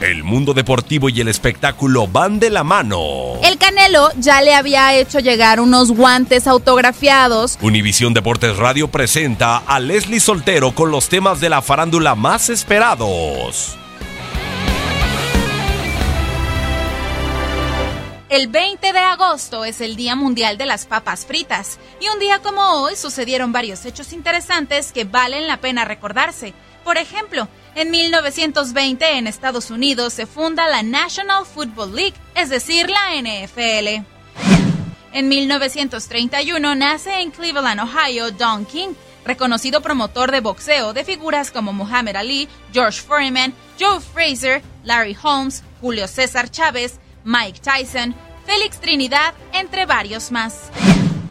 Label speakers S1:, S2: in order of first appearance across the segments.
S1: El mundo deportivo y el espectáculo van de la mano.
S2: El Canelo ya le había hecho llegar unos guantes autografiados.
S1: Univisión Deportes Radio presenta a Leslie Soltero con los temas de la farándula más esperados.
S2: El 20 de agosto es el Día Mundial de las Papas Fritas y un día como hoy sucedieron varios hechos interesantes que valen la pena recordarse. Por ejemplo, en 1920 en Estados Unidos se funda la National Football League, es decir, la NFL. En 1931 nace en Cleveland, Ohio, Don King, reconocido promotor de boxeo de figuras como Muhammad Ali, George Foreman, Joe Frazier, Larry Holmes, Julio César Chávez, Mike Tyson, Félix Trinidad, entre varios más.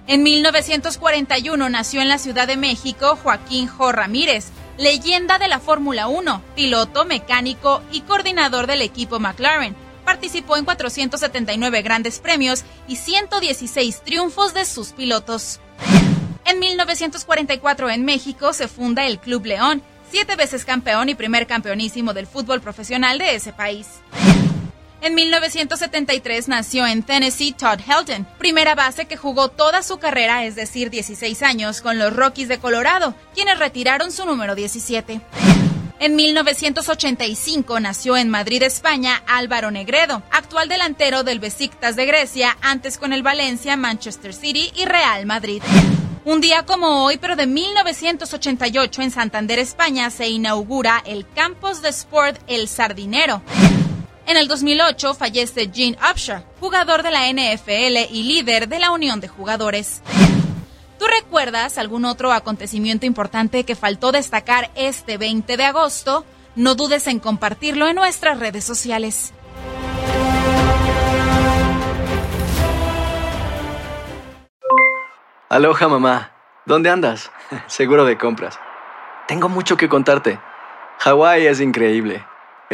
S2: En 1941 nació en la Ciudad de México Joaquín Jo Ramírez, leyenda de la Fórmula 1, piloto, mecánico y coordinador del equipo McLaren. Participó en 479 grandes premios y 116 triunfos de sus pilotos. En 1944 en México se funda el Club León, siete veces campeón y primer campeonísimo del fútbol profesional de ese país. En 1973 nació en Tennessee Todd Helton, primera base que jugó toda su carrera, es decir, 16 años, con los Rockies de Colorado, quienes retiraron su número 17. En 1985 nació en Madrid, España, Álvaro Negredo, actual delantero del Besiktas de Grecia, antes con el Valencia, Manchester City y Real Madrid. Un día como hoy, pero de 1988 en Santander, España, se inaugura el Campos de Sport El Sardinero. En el 2008 fallece Gene Upshaw, jugador de la NFL y líder de la Unión de Jugadores. ¿Tú recuerdas algún otro acontecimiento importante que faltó destacar este 20 de agosto? No dudes en compartirlo en nuestras redes sociales.
S3: Aloha mamá. ¿Dónde andas? Seguro de compras. Tengo mucho que contarte. Hawái es increíble.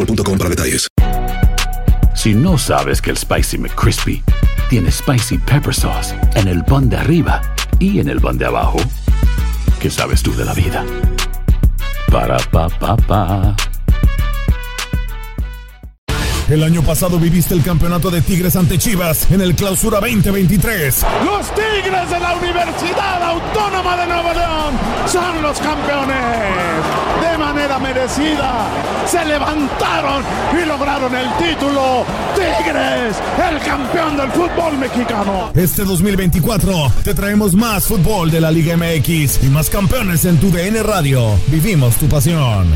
S4: boostmobile.com para detalles.
S5: Si no sabes que el Spicy McCrispy tiene Spicy Pepper Sauce en el pan de arriba y en el pan de abajo, ¿qué sabes tú de la vida? Para, pa, pa, pa.
S6: El año pasado viviste el campeonato de Tigres ante Chivas en el Clausura 2023.
S7: Los Tigres de la Universidad Autónoma de Nuevo León son los campeones. De manera merecida se levantaron y lograron el título. Tigres, el campeón del fútbol mexicano.
S6: Este 2024 te traemos más fútbol de la Liga MX y más campeones en tu DN Radio. Vivimos tu pasión.